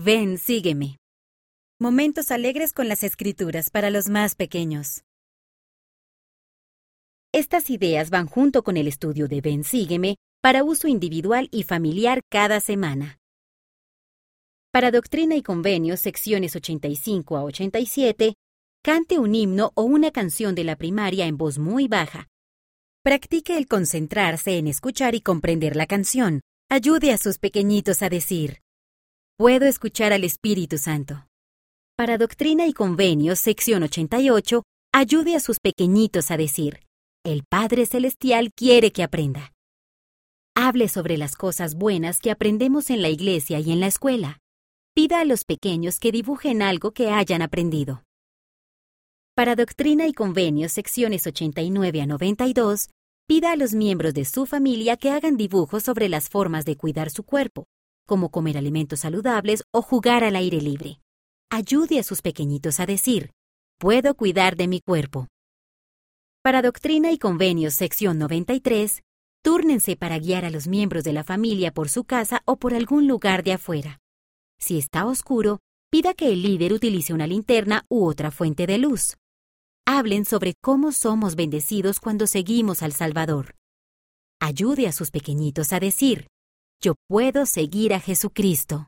Ven, sígueme. Momentos alegres con las escrituras para los más pequeños. Estas ideas van junto con el estudio de Ven, sígueme para uso individual y familiar cada semana. Para Doctrina y Convenios, secciones 85 a 87, cante un himno o una canción de la primaria en voz muy baja. Practique el concentrarse en escuchar y comprender la canción. Ayude a sus pequeñitos a decir, Puedo escuchar al Espíritu Santo. Para Doctrina y Convenios, sección 88, ayude a sus pequeñitos a decir, El Padre Celestial quiere que aprenda. Hable sobre las cosas buenas que aprendemos en la iglesia y en la escuela. Pida a los pequeños que dibujen algo que hayan aprendido. Para Doctrina y Convenios, secciones 89 a 92, pida a los miembros de su familia que hagan dibujos sobre las formas de cuidar su cuerpo, como comer alimentos saludables o jugar al aire libre. Ayude a sus pequeñitos a decir, puedo cuidar de mi cuerpo. Para Doctrina y Convenios, sección 93, túrnense para guiar a los miembros de la familia por su casa o por algún lugar de afuera. Si está oscuro, pida que el líder utilice una linterna u otra fuente de luz. Hablen sobre cómo somos bendecidos cuando seguimos al Salvador. Ayude a sus pequeñitos a decir, yo puedo seguir a Jesucristo.